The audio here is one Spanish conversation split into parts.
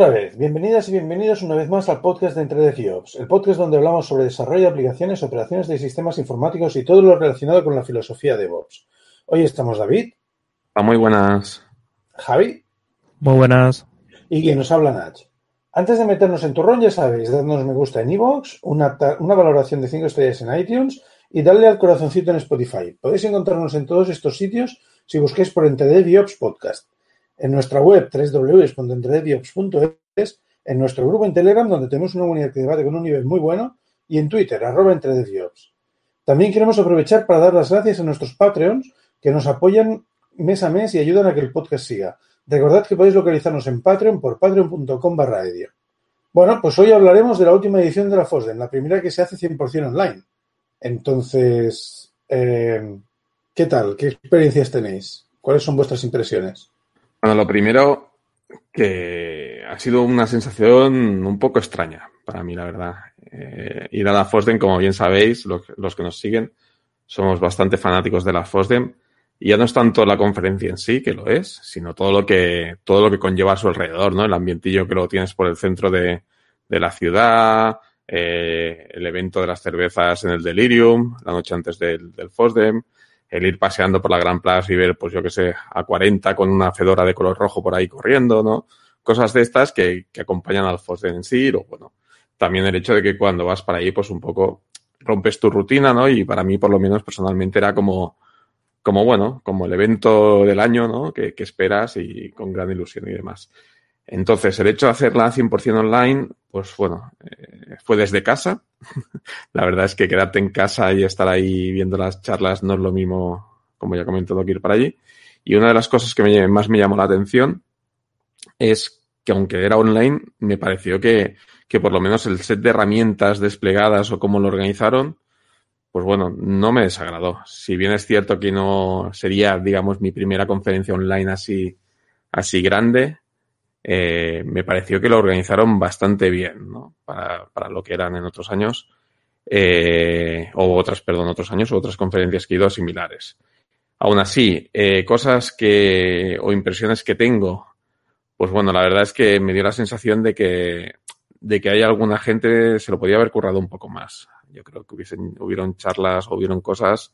Otra vez, bienvenidas y bienvenidos una vez más al podcast de Entre FIOPS, el podcast donde hablamos sobre desarrollo de aplicaciones, operaciones de sistemas informáticos y todo lo relacionado con la filosofía de DevOps. Hoy estamos David. Ah, muy buenas. Javi. Muy buenas. Y quien nos habla Nach. Antes de meternos en turrón, ya sabéis, dadnos me gusta en iVoox, una, una valoración de 5 estrellas en iTunes y darle al corazoncito en Spotify. Podéis encontrarnos en todos estos sitios si busquéis por Entre FIOPS Podcast en nuestra web www.entredeviops.es, en nuestro grupo en Telegram, donde tenemos una comunidad que debate con un nivel muy bueno, y en Twitter, arroba entredeviops. También queremos aprovechar para dar las gracias a nuestros Patreons que nos apoyan mes a mes y ayudan a que el podcast siga. Recordad que podéis localizarnos en Patreon por patreon.com barra edio. Bueno, pues hoy hablaremos de la última edición de la FOSDEM, la primera que se hace 100% online. Entonces, eh, ¿qué tal? ¿Qué experiencias tenéis? ¿Cuáles son vuestras impresiones? Bueno, lo primero que ha sido una sensación un poco extraña para mí, la verdad. Eh, ir a la FOSDEM, como bien sabéis, los, que nos siguen, somos bastante fanáticos de la FOSDEM. Y ya no es tanto la conferencia en sí, que lo es, sino todo lo que, todo lo que conlleva a su alrededor, ¿no? El ambientillo que lo tienes por el centro de, de la ciudad, eh, el evento de las cervezas en el Delirium, la noche antes del, del FOSDEM, el ir paseando por la Gran Plaza y ver, pues yo que sé, a 40 con una fedora de color rojo por ahí corriendo, ¿no? Cosas de estas que, que acompañan al Fosden en o bueno, también el hecho de que cuando vas para ahí, pues un poco rompes tu rutina, ¿no? Y para mí, por lo menos personalmente, era como, como bueno, como el evento del año, ¿no? Que, que esperas y con gran ilusión y demás. Entonces, el hecho de hacerla 100% online, pues bueno, eh, fue desde casa. la verdad es que quedarte en casa y estar ahí viendo las charlas no es lo mismo, como ya he comentado, que ir para allí. Y una de las cosas que me, más me llamó la atención es que aunque era online, me pareció que, que por lo menos el set de herramientas desplegadas o cómo lo organizaron, pues bueno, no me desagradó. Si bien es cierto que no sería, digamos, mi primera conferencia online así, así grande, eh, me pareció que lo organizaron bastante bien, ¿no? Para, para lo que eran en otros años, eh, o otras, perdón, otros años, o otras conferencias que he ido similares. Aún así, eh, cosas que, o impresiones que tengo, pues bueno, la verdad es que me dio la sensación de que, de que hay alguna gente se lo podía haber currado un poco más. Yo creo que hubiesen, hubieron charlas hubieron cosas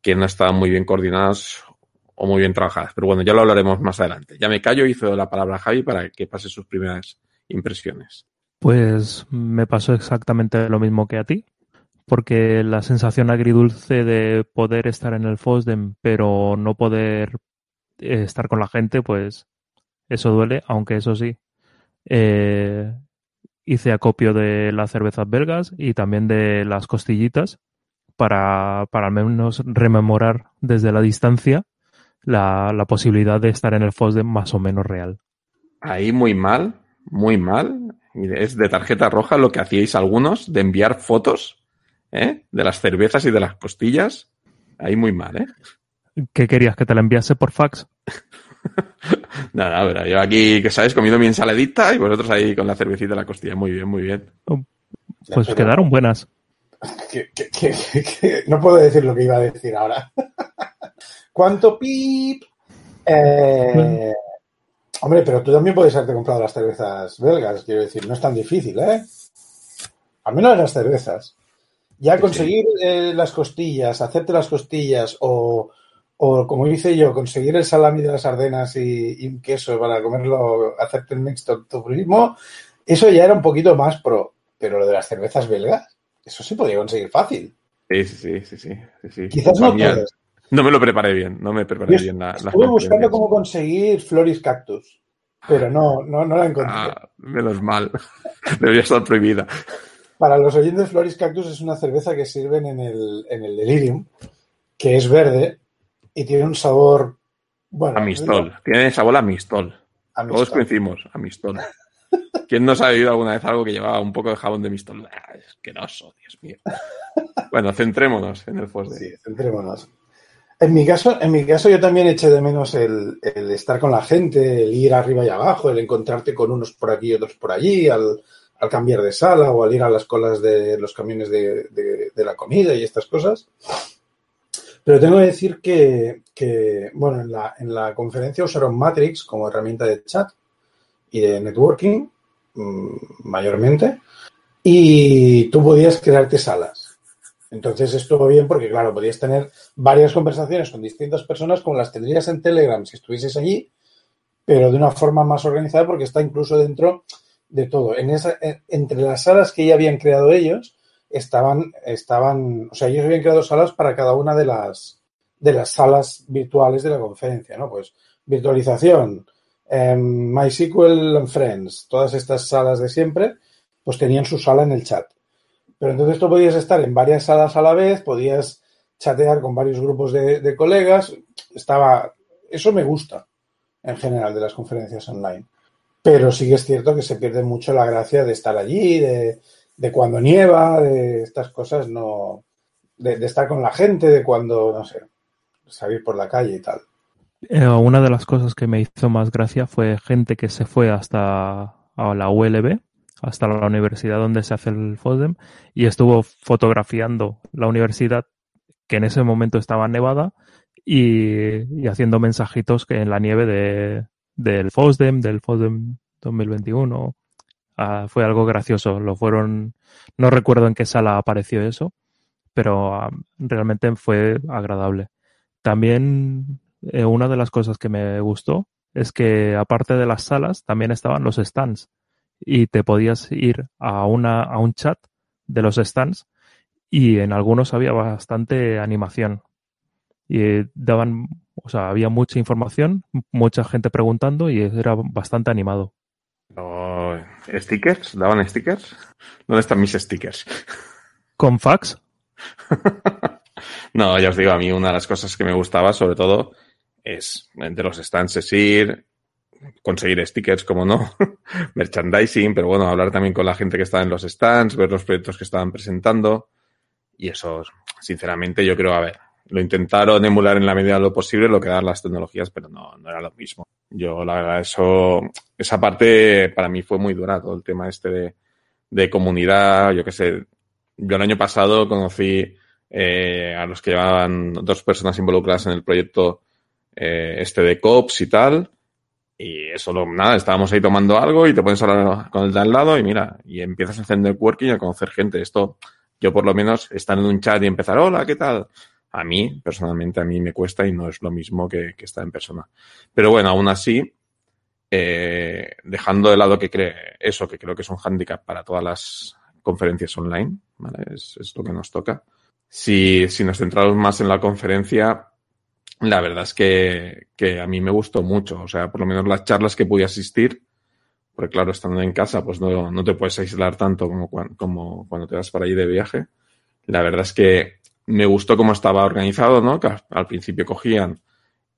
que no estaban muy bien coordinadas o muy bien trabajadas. Pero bueno, ya lo hablaremos más adelante. Ya me callo y cedo la palabra a Javi para que pase sus primeras impresiones. Pues me pasó exactamente lo mismo que a ti, porque la sensación agridulce de poder estar en el FOSDEM pero no poder eh, estar con la gente, pues eso duele, aunque eso sí, eh, hice acopio de las cervezas belgas y también de las costillitas para, para al menos rememorar desde la distancia la, la posibilidad de estar en el FOSDEM más o menos real. Ahí muy mal, muy mal. Es de tarjeta roja lo que hacíais algunos de enviar fotos ¿eh? de las cervezas y de las costillas. Ahí muy mal, ¿eh? ¿Qué querías? ¿Que te la enviase por fax? Nada, pero yo aquí, que sabes, comiendo mi ensaladita y vosotros ahí con la cervecita y la costilla. Muy bien, muy bien. Oh, pues quedaron buenas. Que, que, que, no puedo decir lo que iba a decir ahora. ¿Cuánto pip? Eh, hombre, pero tú también puedes haberte comprado las cervezas belgas, quiero decir, no es tan difícil, ¿eh? Al menos las cervezas. Ya sí, conseguir sí. Eh, las costillas, hacerte las costillas o, o, como hice yo, conseguir el salami de las Ardenas y, y un queso para comerlo, hacerte el mixto tu mismo, eso ya era un poquito más pro. Pero lo de las cervezas belgas, eso se podía conseguir fácil. Sí, sí, sí, sí, sí. Quizás no puedes. No me lo preparé bien, no me preparé Yo bien la, Estuve buscando cómo conseguir Floris Cactus, pero no, no, no la encontré. Ah, menos mal, debería estar prohibida. Para los oyentes, Floris Cactus es una cerveza que sirven en el, en el Delirium, que es verde y tiene un sabor. Bueno, amistol, tiene sabor a amistol. amistol. Todos coincidimos, amistol. ¿Quién nos ha bebido alguna vez algo que llevaba un poco de jabón de mistol? Ah, asqueroso, Dios mío. Bueno, centrémonos en el FOSDE. Sí, centrémonos. En mi caso, en mi caso yo también eché de menos el, estar con la gente, el ir arriba y abajo, el encontrarte con unos por aquí y otros por allí, al, cambiar de sala o al ir a las colas de los camiones de, la comida y estas cosas. Pero tengo que decir que, que bueno, en la, en la conferencia usaron Matrix como herramienta de chat y de networking, mm, mayormente, y tú podías crearte salas. Entonces estuvo bien porque, claro, podías tener varias conversaciones con distintas personas como las tendrías en Telegram si estuvieses allí, pero de una forma más organizada porque está incluso dentro de todo. En esa, entre las salas que ya habían creado ellos, estaban, estaban, o sea, ellos habían creado salas para cada una de las, de las salas virtuales de la conferencia, ¿no? Pues virtualización, eh, MySQL and Friends, todas estas salas de siempre, pues tenían su sala en el chat. Pero entonces tú podías estar en varias salas a la vez, podías chatear con varios grupos de, colegas, estaba, eso me gusta en general de las conferencias online. Pero sí que es cierto que se pierde mucho la gracia de estar allí, de, cuando nieva, de estas cosas, no. De, de, estar con la gente, de cuando, no sé, salir por la calle y tal. Eh, una de las cosas que me hizo más gracia fue gente que se fue hasta a la ULB, hasta la universidad donde se hace el FOSDEM, y estuvo fotografiando la universidad que en ese momento estaba nevada y, y haciendo mensajitos que en la nieve de, del FOSDEM, del FOSDEM 2021. Uh, fue algo gracioso. Lo fueron, no recuerdo en qué sala apareció eso, pero uh, realmente fue agradable. También eh, una de las cosas que me gustó es que aparte de las salas también estaban los stands y te podías ir a una a un chat de los stands y en algunos había bastante animación y daban o sea había mucha información mucha gente preguntando y era bastante animado no, ¿Stickers? ¿Daban stickers? ¿Dónde están mis stickers? ¿Con fax? no, ya os digo, a mí una de las cosas que me gustaba, sobre todo, es entre los stands es ir, conseguir stickers, como no, merchandising, pero bueno, hablar también con la gente que estaba en los stands, ver los proyectos que estaban presentando. Y eso, sinceramente, yo creo, a ver, lo intentaron emular en la medida de lo posible lo que dan las tecnologías, pero no, no era lo mismo. Yo, la verdad, eso, esa parte para mí fue muy dura, todo el tema este de, de comunidad, yo qué sé. Yo el año pasado conocí eh, a los que llevaban dos personas involucradas en el proyecto eh, este de COPS y tal. Y eso, nada, estábamos ahí tomando algo y te pones a hablar con el de al lado y mira, y empiezas a hacer networking y a conocer gente. Esto, yo por lo menos, estar en un chat y empezar, hola, ¿qué tal? A mí, personalmente, a mí me cuesta y no es lo mismo que, que estar en persona. Pero bueno, aún así, eh, dejando de lado que cree eso, que creo que es un hándicap para todas las conferencias online, ¿vale? Es, es lo que nos toca. Si, si nos centramos más en la conferencia, la verdad es que, que a mí me gustó mucho. O sea, por lo menos las charlas que pude asistir, porque claro, estando en casa, pues no, no te puedes aislar tanto como, como cuando te vas para allí de viaje. La verdad es que me gustó cómo estaba organizado, ¿no? Que al principio cogían,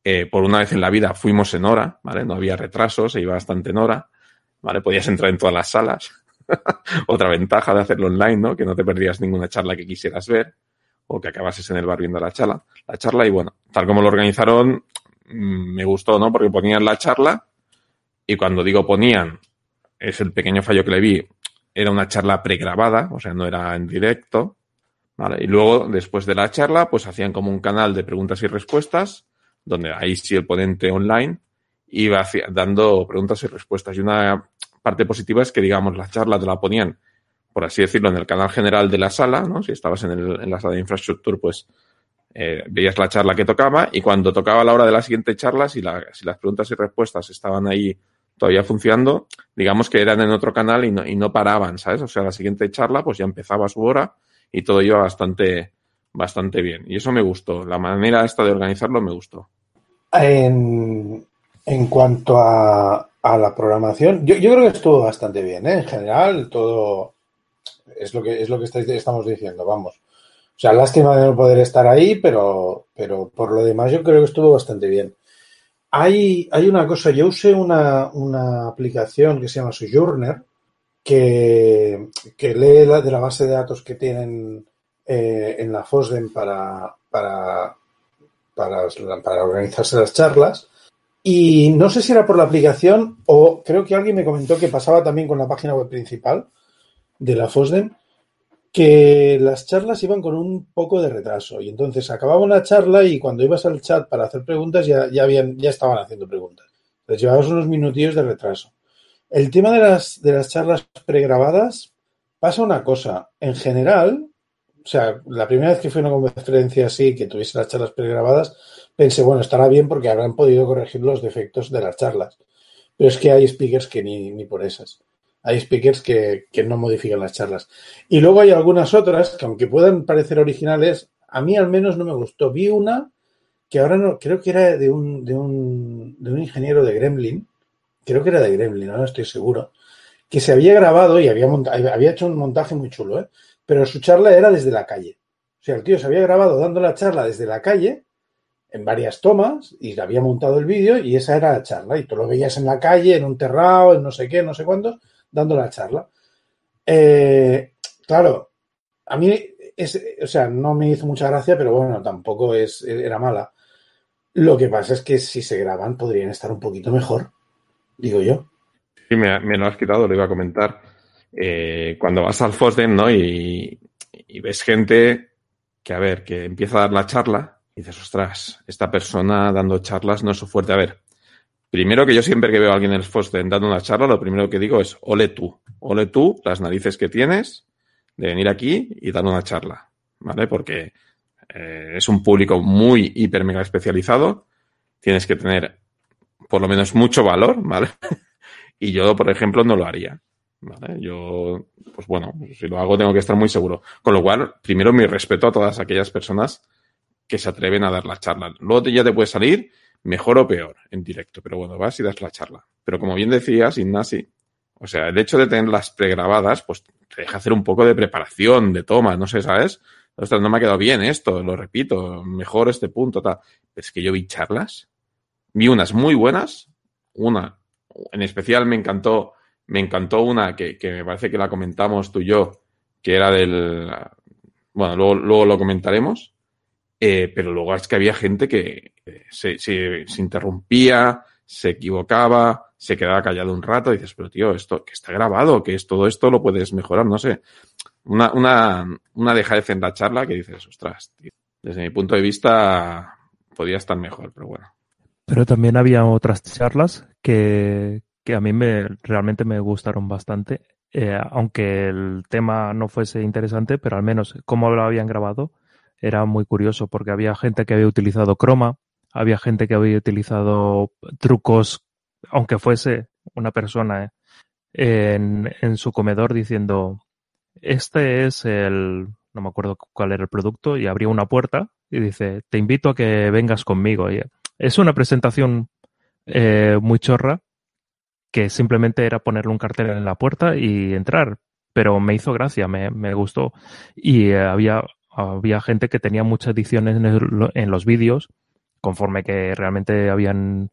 eh, por una vez en la vida fuimos en hora, ¿vale? No había retrasos, se iba bastante en hora, ¿vale? Podías entrar en todas las salas. Otra ventaja de hacerlo online, ¿no? Que no te perdías ninguna charla que quisieras ver o que acabases en el bar viendo la charla. La charla y bueno, tal como lo organizaron, mm, me gustó, ¿no? Porque ponían la charla y cuando digo ponían, es el pequeño fallo que le vi, era una charla pregrabada, o sea, no era en directo, ¿vale? Y luego, después de la charla, pues hacían como un canal de preguntas y respuestas, donde ahí sí el ponente online iba dando preguntas y respuestas. Y una parte positiva es que, digamos, la charla te la ponían, por así decirlo, en el canal general de la sala, ¿no? Si estabas en, el, en la sala de infraestructura, pues eh, veías la charla que tocaba y cuando tocaba la hora de la siguiente charla, si, la, si las preguntas y respuestas estaban ahí todavía funcionando, digamos que eran en otro canal y no, y no paraban, ¿sabes? O sea, la siguiente charla pues ya empezaba su hora y todo iba bastante, bastante bien. Y eso me gustó. La manera esta de organizarlo me gustó. En, en cuanto a, a, la programación, yo, yo creo que estuvo bastante bien, ¿eh? En general, todo es lo que, es lo que estáis, estamos diciendo, vamos. O sea, lástima de no poder estar ahí, pero, pero por lo demás yo creo que estuvo bastante bien. Hay, hay una cosa, yo usé una, una aplicación que se llama Sojourner, que, que lee de la base de datos que tienen eh, en la FOSDEM para, para, para, para, organizarse las charlas. Y no sé si era por la aplicación o creo que alguien me comentó que pasaba también con la página web principal de la FOSDEM, que las charlas iban con un poco de retraso. Y entonces acababa una charla y cuando ibas al chat para hacer preguntas ya, ya, habían, ya estaban haciendo preguntas. Entonces llevabas unos minutillos de retraso. El tema de las, de las charlas pregrabadas pasa una cosa. En general, o sea, la primera vez que fui una conferencia así, que tuviese las charlas pregrabadas, pensé, bueno, estará bien porque habrán podido corregir los defectos de las charlas. Pero es que hay speakers que ni, ni por esas. Hay speakers que, no modifican las charlas. Y luego hay algunas otras que, aunque puedan parecer originales, a mí al menos no me gustó. Vi una que ahora no, creo que era de un, de un, de un ingeniero de Gremlin, creo que era de Gremlin, no estoy seguro, que se había grabado y había, había hecho un montaje muy chulo, ¿eh? pero su charla era desde la calle. O sea, el tío se había grabado dando la charla desde la calle en varias tomas y había montado el vídeo y esa era la charla. Y tú lo veías en la calle, en un terrado, en no sé qué, no sé cuántos, dando la charla. Eh, claro, a mí, es, o sea, no me hizo mucha gracia, pero bueno, tampoco es, era mala. Lo que pasa es que si se graban podrían estar un poquito mejor, digo yo. Sí, me, me lo has quitado, lo iba a comentar. Eh, cuando vas al FOSDEM, ¿no? Y, y, ves gente que, a ver, que empieza a dar la charla y dices, ostras, esta persona dando charlas no es su fuerte. A ver, primero que yo siempre que veo a alguien en el FOSDEM dando una charla, lo primero que digo es, ole tú, ole tú las narices que tienes de venir aquí y dar una charla, ¿vale? Porque eh, es un público muy hiper mega especializado, tienes que tener por lo menos mucho valor, ¿vale? y yo, por ejemplo, no lo haría. ¿vale? Yo, pues bueno, si lo hago tengo que estar muy seguro. Con lo cual, primero mi respeto a todas aquellas personas que se atreven a dar la charla. Luego ya te puede salir mejor o peor en directo, pero bueno, vas y das la charla. Pero como bien decías, Ignasi, o sea, el hecho de tenerlas pregrabadas, pues te deja hacer un poco de preparación, de toma, no sé, ¿sabes? Ostras, no me ha quedado bien esto, lo repito, mejor este punto, tal. Es que yo vi charlas, vi unas muy buenas, una, en especial me encantó me encantó una que, que, me parece que la comentamos tú y yo, que era del. Bueno, luego, luego lo comentaremos. Eh, pero luego es que había gente que se, se, se, interrumpía, se equivocaba, se quedaba callado un rato. Y dices, pero tío, esto que está grabado, que es todo esto lo puedes mejorar, no sé. Una, una, una dejadez en la charla que dices, ostras, tío, desde mi punto de vista podía estar mejor, pero bueno. Pero también había otras charlas que, que a mí me, realmente me gustaron bastante, eh, aunque el tema no fuese interesante, pero al menos cómo lo habían grabado era muy curioso porque había gente que había utilizado croma, había gente que había utilizado trucos, aunque fuese una persona eh, en, en su comedor diciendo, este es el, no me acuerdo cuál era el producto, y abría una puerta y dice, te invito a que vengas conmigo. Es una presentación eh, muy chorra, que simplemente era ponerle un cartel en la puerta y entrar. Pero me hizo gracia, me, me gustó. Y eh, había, había gente que tenía muchas ediciones en, en los vídeos, conforme que realmente habían,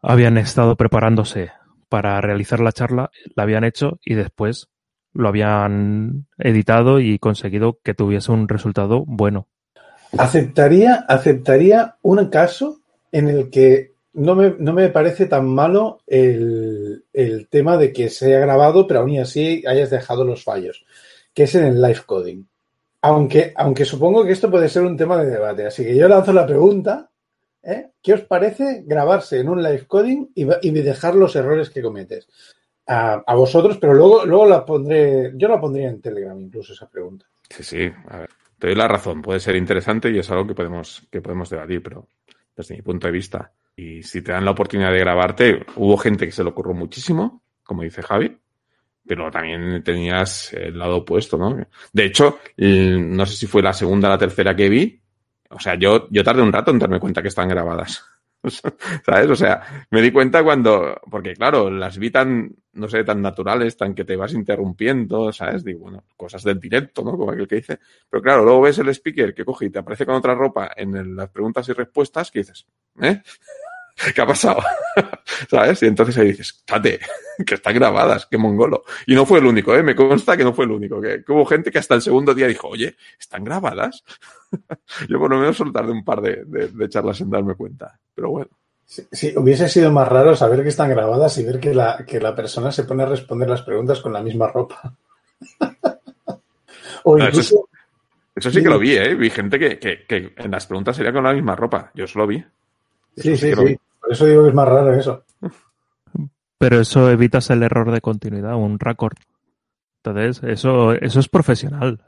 habían estado preparándose para realizar la charla, la habían hecho y después lo habían editado y conseguido que tuviese un resultado bueno. Aceptaría, aceptaría un caso en el que no me, no me parece tan malo el, el, tema de que se haya grabado, pero aún así hayas dejado los fallos, que es en el live coding. Aunque, aunque supongo que esto puede ser un tema de debate. Así que yo lanzo la pregunta, ¿eh? ¿qué os parece grabarse en un live coding y, y dejar los errores que cometes? A, a, vosotros, pero luego, luego la pondré, yo la pondría en Telegram incluso esa pregunta. Sí, sí, a ver, te doy la razón, puede ser interesante y es algo que podemos, que podemos debatir, pero desde mi punto de vista, y si te dan la oportunidad de grabarte, hubo gente que se lo ocurrió muchísimo, como dice Javi, pero también tenías el lado opuesto, ¿no? De hecho, no sé si fue la segunda o la tercera que vi, o sea, yo, yo tardé un rato en darme cuenta que están grabadas. ¿Sabes? O sea, me di cuenta cuando, porque claro, las vi tan, no sé, tan naturales, tan que te vas interrumpiendo, ¿sabes? Digo, bueno, cosas del directo, ¿no? Como aquel que dice. Pero claro, luego ves el speaker que coge y te aparece con otra ropa en las preguntas y respuestas que dices, ¿eh? ¿Qué ha pasado? ¿Sabes? Y entonces ahí dices, tate, que están grabadas, qué mongolo. Y no fue el único, ¿eh? Me consta que no fue el único, que, que hubo gente que hasta el segundo día dijo, oye, ¿están grabadas? Yo por lo menos solo tardé un par de, de, de charlas en darme cuenta, pero bueno. Sí, sí, hubiese sido más raro saber que están grabadas y ver que la, que la persona se pone a responder las preguntas con la misma ropa. o incluso... eso, eso, sí que lo vi, ¿eh? Vi gente que, que, que en las preguntas sería con la misma ropa. Yo eso lo vi. Sí, sí, sí. Por eso digo que es más raro eso. Pero eso evitas el error de continuidad, un récord. Entonces, eso, eso es profesional.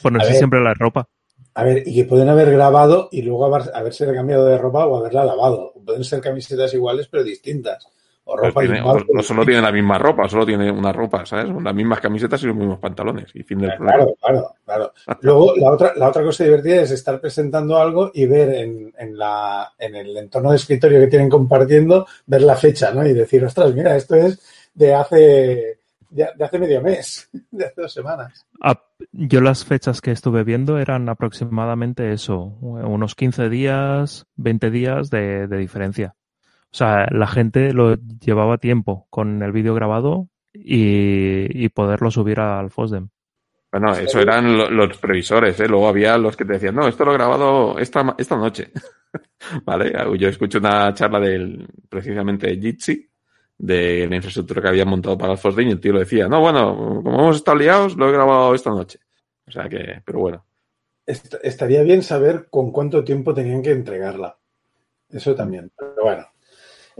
Ponerse siempre la ropa. A ver, y que pueden haber grabado y luego haber, haberse cambiado de ropa o haberla lavado. Pueden ser camisetas iguales pero distintas. O Pues ropa tiene- igual, o- pero no solo tiene la misma ropa, solo tiene una ropa, ¿sabes? Las mismas camisetas y los mismos pantalones. Y fin del problema. Claro, claro, claro. Luego, la otra, la otra cosa divertida es estar presentando algo y ver en, en, la, en el entorno de escritorio que tienen compartiendo, ver la fecha, ¿no? Y decir, ostras, mira, esto es de hace, de, hace medio mes, de hace dos semanas. Ah, Yo las fechas que estuve viendo eran aproximadamente eso, unos 15 días, 20 días de, de diferencia. O sea, la gente lo llevaba tiempo con el vídeo grabado y, y poderlo subir al FOSDEM. Bueno, eso eran lo- los previsores, ¿eh? Luego había los que te decían, no, esto lo he grabado esta, esta noche. ¿Vale? Yo escuché una charla del, precisamente de Jitsi, de la infraestructura que habían montado para el FOSDEM y el tío lo decía, no, bueno, como hemos estado liados, lo he grabado esta noche. O sea que, pero bueno. Est- estaría bien saber con cuánto tiempo tenían que entregarla. Eso también.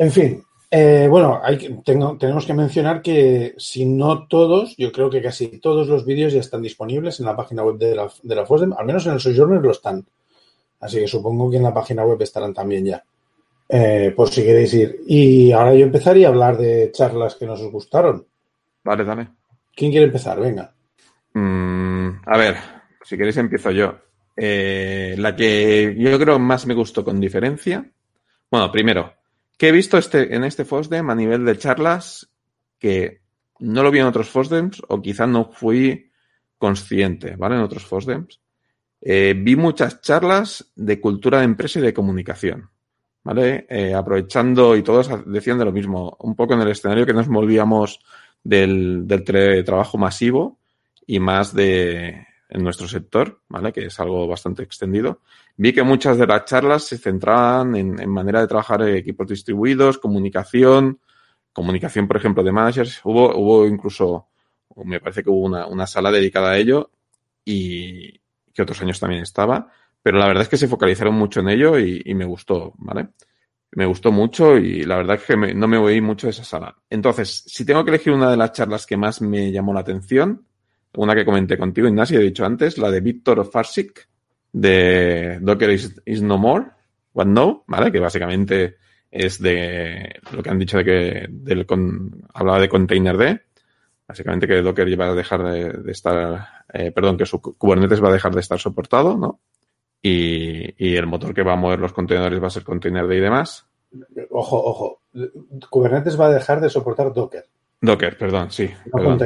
En fin. eh, bueno, hay que- tengo- tenemos que mencionar que si no todos, yo creo que casi todos los vídeos ya están disponibles en la página web de la, de la FOSDEM, al menos en el Sojourner lo están. Así que supongo que en la página web estarán también ya. Eh, por si queréis ir. Y ahora yo empezaría a hablar de charlas que nos gustaron. Vale, dale. ¿Quién quiere empezar? Venga. Mm, a ver, si queréis empiezo yo. Eh, la que yo creo más me gustó con diferencia. Bueno, primero, que he visto este, en este FOSDEM a nivel de charlas que no lo vi en otros FOSDEMs o quizá no fui consciente, ¿vale? En otros FOSDEMs. Eh, vi muchas charlas de cultura de empresa y de comunicación, ¿vale? Eh, aprovechando, y todos decían de lo mismo, un poco en el escenario que nos movíamos del, del teletrabajo masivo y más de en nuestro sector, ¿vale? Que es algo bastante extendido. Vi que muchas de las charlas se centraban en, en manera de trabajar equipos distribuidos, comunicación, comunicación, por ejemplo, de managers. Hubo, hubo incluso, me parece que hubo una, una sala dedicada a ello y que otros años también estaba, pero la verdad es que se focalizaron mucho en ello y, y me gustó, ¿vale? Me gustó mucho y la verdad es que me- no me oí mucho de esa sala. Entonces, si tengo que elegir una de las charlas que más me llamó la atención, una que comenté contigo, Ignacio, he dicho antes, la de Víctor Farsik, de Docker is, No More, What No, ¿vale? Que básicamente es de lo que han dicho de que hablaba de Container D, básicamente que Docker va a dejar de, estar, eh, perdón, que su Kubernetes va a dejar de estar soportado, ¿no? Y, y el motor que va a mover los contenedores va a ser Container D y demás. Ojo, ojo. Kubernetes va a dejar de soportar Docker. Docker, perdón, sí. No perdón.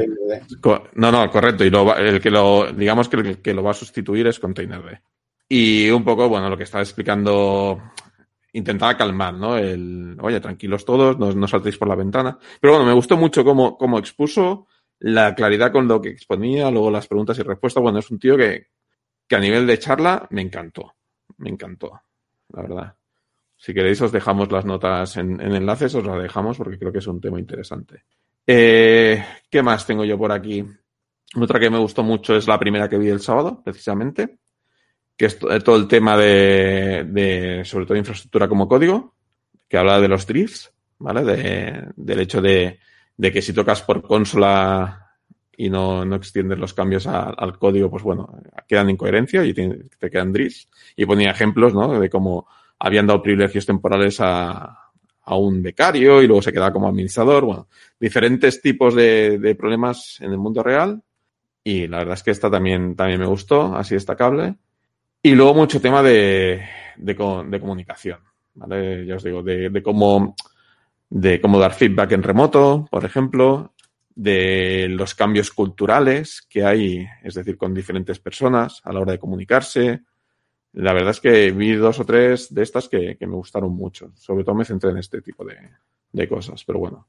No, no, correcto. Y lo va- el que lo, digamos que el que lo va a sustituir es Containerd. Y un poco, bueno, lo que estaba explicando, intentaba calmar, ¿no? El, oye, tranquilos todos, no, no saltéis por la ventana. Pero bueno, me gustó mucho cómo, cómo expuso, la claridad con lo que exponía, luego las preguntas y respuestas. Bueno, es un tío que, que a nivel de charla me encantó. Me encantó, la verdad. Si queréis, os dejamos las notas en, en enlaces, os las dejamos porque creo que es un tema interesante. Eh, ¿Qué más tengo yo por aquí? Otra que me gustó mucho es la primera que vi el sábado, precisamente, que es to- todo el tema de, de, sobre todo, infraestructura como código, que habla de los drifts, ¿vale? De- del hecho de, de que si tocas por consola y no, no extiendes los cambios a- al código, pues bueno, quedan incoherencia y te, te quedan drifts. Y ponía ejemplos, ¿no? De cómo habían dado privilegios temporales a, a un becario y luego se quedaba como administrador. Bueno, diferentes tipos de, de problemas en el mundo real. Y la verdad es que esta también, también me gustó, así destacable. Y luego mucho tema de, de, co- de comunicación. ¿vale? Ya os digo, de cómo, de cómo dar feedback en remoto, por ejemplo, de los cambios culturales que hay, es decir, con diferentes personas a la hora de comunicarse. La verdad es que vi dos o tres de estas que, que me gustaron mucho. Sobre todo me centré en este tipo de, de cosas. Pero bueno,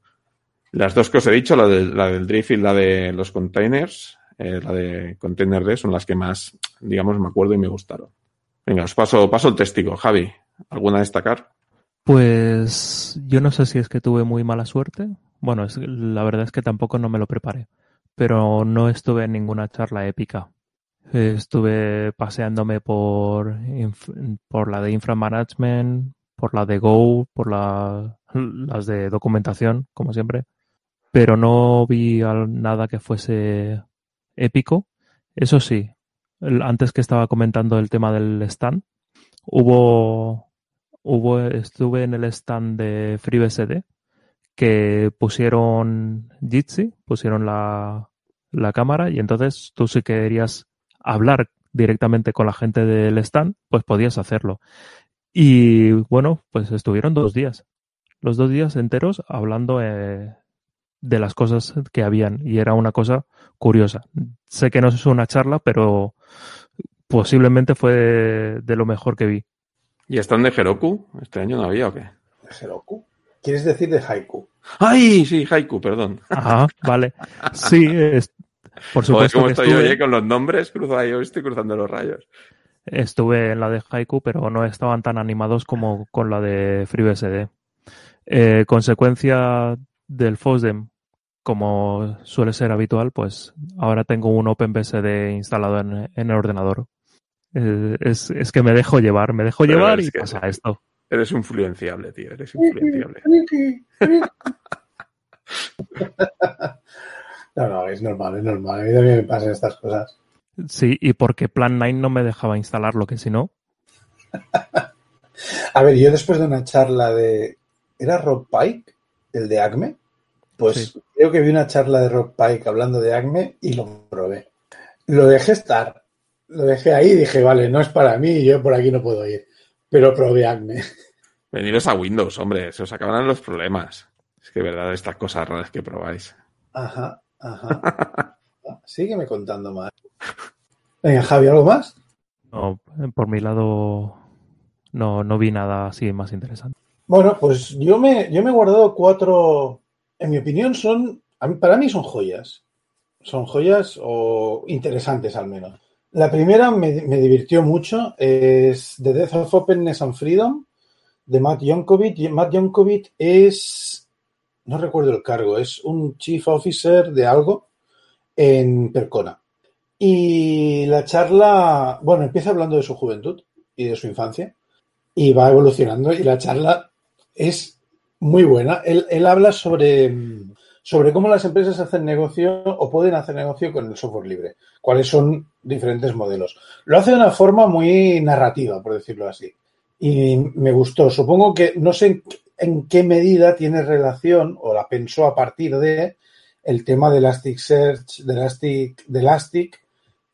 las dos que os he dicho, la, del- la del drift y la de los containers, eh, la de Container D, son las que más, digamos, me acuerdo y me gustaron. Venga, os paso, paso el testigo. Javi, ¿alguna a destacar? Pues yo no sé si es que tuve muy mala suerte. Bueno, es- la verdad es que tampoco no me lo preparé, pero no estuve en ninguna charla épica. Eh, Estuve paseándome por, por la de Inframanagement, por la de Go, por la, las de documentación, como siempre. pero no vi nada que fuese épico. Eso sí, antes que estaba comentando el tema del stand, hubo, hubo estuve en el stand de FreeBSD que pusieron Jitsi, pusieron la, la cámara y entonces tú si querías hablar directamente con la gente del stand, pues podías hacerlo. Y bueno, pues estuvieron dos días, los dos días enteros hablando eh, de las cosas que habían y era una cosa curiosa. Sé que no es una charla, pero posiblemente fue de, lo mejor que vi. ¿Y están de Heroku? ¿Este año no había o qué? ¿De Heroku? ¿Quieres decir de Haiku? ¡Ay! Sí, Haiku, perdón. Ajá, vale. Sí, es, por supuesto. ¿Cómo estoy estuve... con los nombres? Cruzo ahí, estoy cruzando los rayos. Estuve en la de Haiku, pero no estaban tan animados como con la de FreeBSD. Eh, consecuencia del FOSDEM, como suele ser habitual, pues ahora tengo un OpenBSD instalado en, el ordenador. Eh, es, es, que me dejo llevar, me dejo llevar y pasa esto. Eres influenciable, tío, eres influenciable. no, no, es normal, es normal. A mí también me pasan estas cosas. Sí, y porque Plan 9 no me dejaba instalar lo que si no. A ver, yo después de una charla de. ¿Era Rob Pike? ¿El de Acme? Pues creo que vi una charla de Rob Pike hablando de Acme y lo probé. Lo dejé estar. Lo dejé ahí y dije, vale, no es para mí, yo por aquí no puedo ir pero probé Acme. Veniros a Windows, hombre, se os acabarán los problemas. Es que, verdad, estas cosas raras que probáis. Ajá, ajá. Sígueme contando más. Venga, Javi, ¿algo más? No, por mi lado no, no vi nada así más interesante. Bueno, pues yo me, yo me he guardado cuatro, en mi opinión son, para mí son joyas. Son joyas o interesantes al menos. La primera me, divirtió mucho, es The Death of Openness and Freedom, de Matt Jonkovic. Matt Jonkovic es, no recuerdo el cargo, es un Chief Officer de algo en Percona. Y la charla, bueno, empieza hablando de su juventud y de su infancia y va evolucionando y la charla es muy buena. Él, él habla sobre sobre cómo las empresas hacen negocio o pueden hacer negocio con el software libre, cuáles son diferentes modelos. Lo hace de una forma muy narrativa, por decirlo así. Y me gustó. Supongo que no sé en qué medida tiene relación o la pensó a partir de el tema de Elasticsearch, de Elastic, de Elastic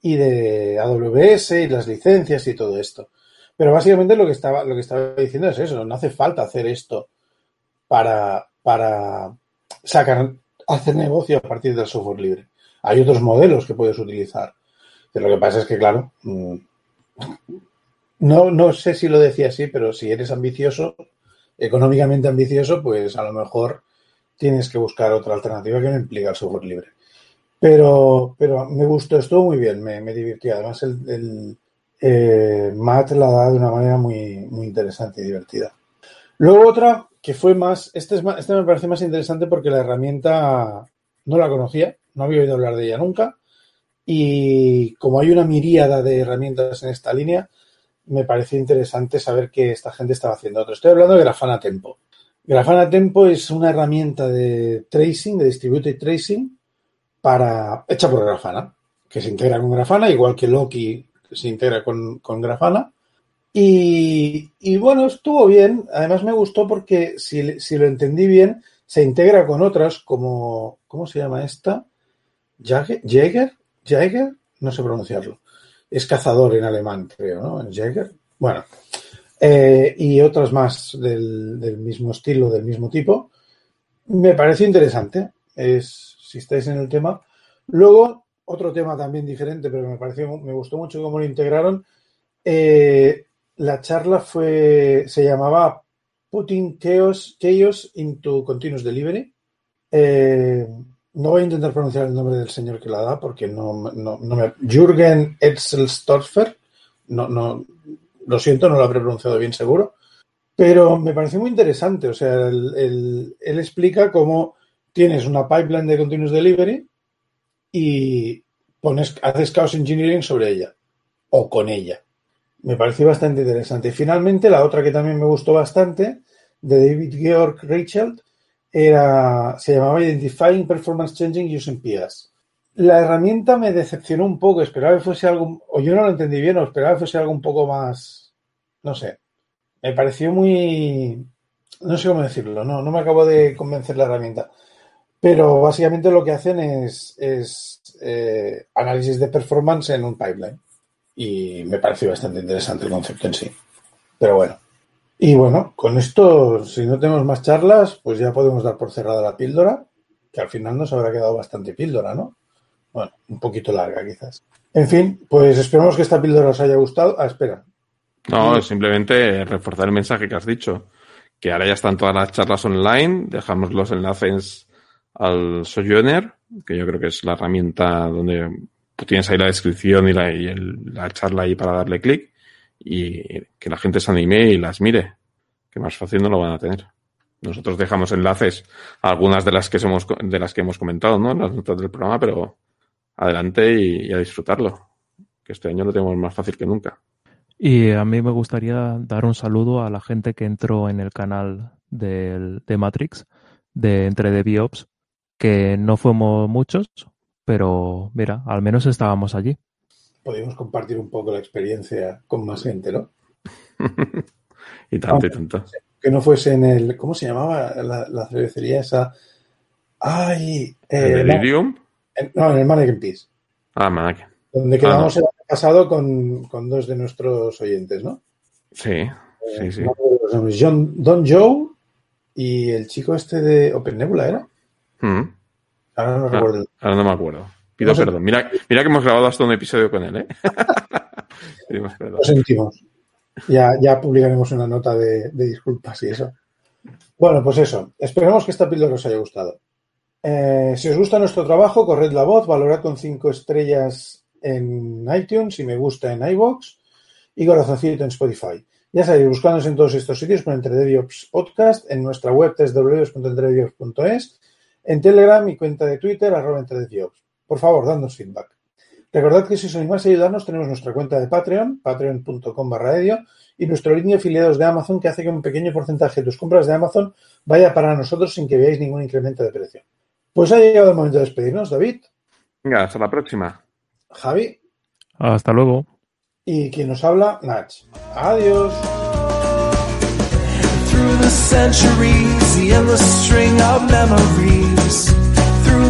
y de AWS y las licencias y todo esto. Pero básicamente lo que estaba, lo que estaba diciendo es eso, no hace falta hacer esto para, para sacar hacer negocio a partir del software libre. Hay otros modelos que puedes utilizar. Pero lo que pasa es que, claro, mm, no, no sé si lo decía así, pero si eres ambicioso, económicamente ambicioso, pues a lo mejor tienes que buscar otra alternativa que no implica el software libre. Pero, pero me gustó, estuvo muy bien, me, me divirtió. Además, el, el eh, Matt la da de una manera muy, muy interesante y divertida. Luego otra que fue más, este, es este me parece más interesante porque la herramienta no la conocía, no había oído hablar de ella nunca y como hay una miríada de herramientas en esta línea, me pareció interesante saber que esta gente estaba haciendo otro. Estoy hablando de Grafana Tempo. Grafana Tempo es una herramienta de tracing, de distributed tracing, para, hecha por Grafana, que se integra con Grafana, igual que Loki se integra con, con Grafana. Y, bueno, estuvo bien. Además me gustó porque, si, si, lo entendí bien, se integra con otras como, ¿cómo se llama esta? Jäger, Jäger, no sé pronunciarlo. Es cazador en alemán, creo, ¿no? Jäger. Bueno, eh, y otras más del, mismo estilo, del mismo tipo. Me pareció interesante. Es, si estáis en el tema. Luego, otro tema también diferente, pero me pareció, me gustó mucho cómo lo integraron. Eh, la charla fue, se llamaba Putting Chaos, Chaos into Continuous Delivery. Eh, no voy a intentar pronunciar el nombre del señor que la da porque no, no, no me... Jürgen Etzelstorfer. No, no, lo siento, no lo habré pronunciado bien seguro. Pero me pareció muy interesante. O sea, él, explica cómo tienes una pipeline de continuous delivery y pones, haces chaos engineering sobre ella o con ella. Me pareció bastante interesante. Finalmente, la otra que también me gustó bastante, de David Georg Reichelt, era, se llamaba Identifying Performance Changing Using PIAS. La herramienta me decepcionó un poco, esperaba que fuese algo, o yo no lo entendí bien, o esperaba que fuese algo un poco más, no sé, me pareció muy, no sé cómo decirlo, no, no me acabo de convencer la herramienta. Pero básicamente lo que hacen es, es eh, análisis de performance en un pipeline. Y me pareció bastante interesante el concepto en sí. Pero bueno. Y bueno, con esto, si no tenemos más charlas, pues ya podemos dar por cerrada la píldora, que al final nos habrá quedado bastante píldora, ¿no? Bueno, un poquito larga quizás. En fin, pues esperamos que esta píldora os haya gustado. Ah, espera. No, simplemente reforzar el mensaje que has dicho. Que ahora ya están todas las charlas online, dejamos los enlaces al Sojourner, que yo creo que es la herramienta donde tienes ahí la descripción y la, y la charla ahí para darle clic y que la gente se anime y las mire, que más fácil no lo van a tener. Nosotros dejamos enlaces a algunas de las que somos, de las que hemos comentado, ¿no? En las notas del programa, pero adelante y, y a disfrutarlo. Que este año lo tenemos más fácil que nunca. Y a mí me gustaría dar un saludo a la gente que entró en el canal del, de Matrix, de Entre de Biops, que no fuimos muchos, pero mira, al menos estábamos allí. Podríamos compartir un poco la experiencia con más gente, ¿no? y tanto, y tanto. Que no fuese en el. ¿Cómo se llamaba la, la cervecería esa? ¡Ay! Eh, ¿El Delirium? no, en el Mannequin Peace. Ah, Mannequin. Donde quedamos ah, no. el año pasado con, con, dos de nuestros oyentes, ¿no? Sí, eh, sí, sí. John, Don Joe y el chico este de Open Nebula, ¿era? Mm. Ahora no ah, recuerdo. Ahora no me acuerdo. Pido perdón. Mira, mira que hemos grabado hasta un episodio con él, ¿eh? Pedimos perdón. Lo sentimos. Ya, ya publicaremos una nota de, de, disculpas y eso. Bueno, pues eso. Esperemos que esta píldora os haya gustado. Eh, si os gusta nuestro trabajo, corred la voz, valorad con 5 estrellas en iTunes y me gusta en iVoox y corazoncito en Spotify. Ya sabéis, buscándonos en todos estos sitios con Entredeviops Podcast, en nuestra web www.entredeviops.es, en Telegram y cuenta de Twitter, arroba. Por favor, dadnos feedback. Recordad que si os animáis a ayudarnos, tenemos nuestra cuenta de Patreon, patreon.com barra edio, y nuestro link de afiliados de Amazon que hace que un pequeño porcentaje de tus compras de Amazon vaya para nosotros sin que veáis ningún incremento de precio. Pues ha llegado el momento de despedirnos, David. Venga, hasta la próxima. Javi. Hasta luego. Y quien nos habla, Nach. Adiós. Through the centuries, the endless string of memories.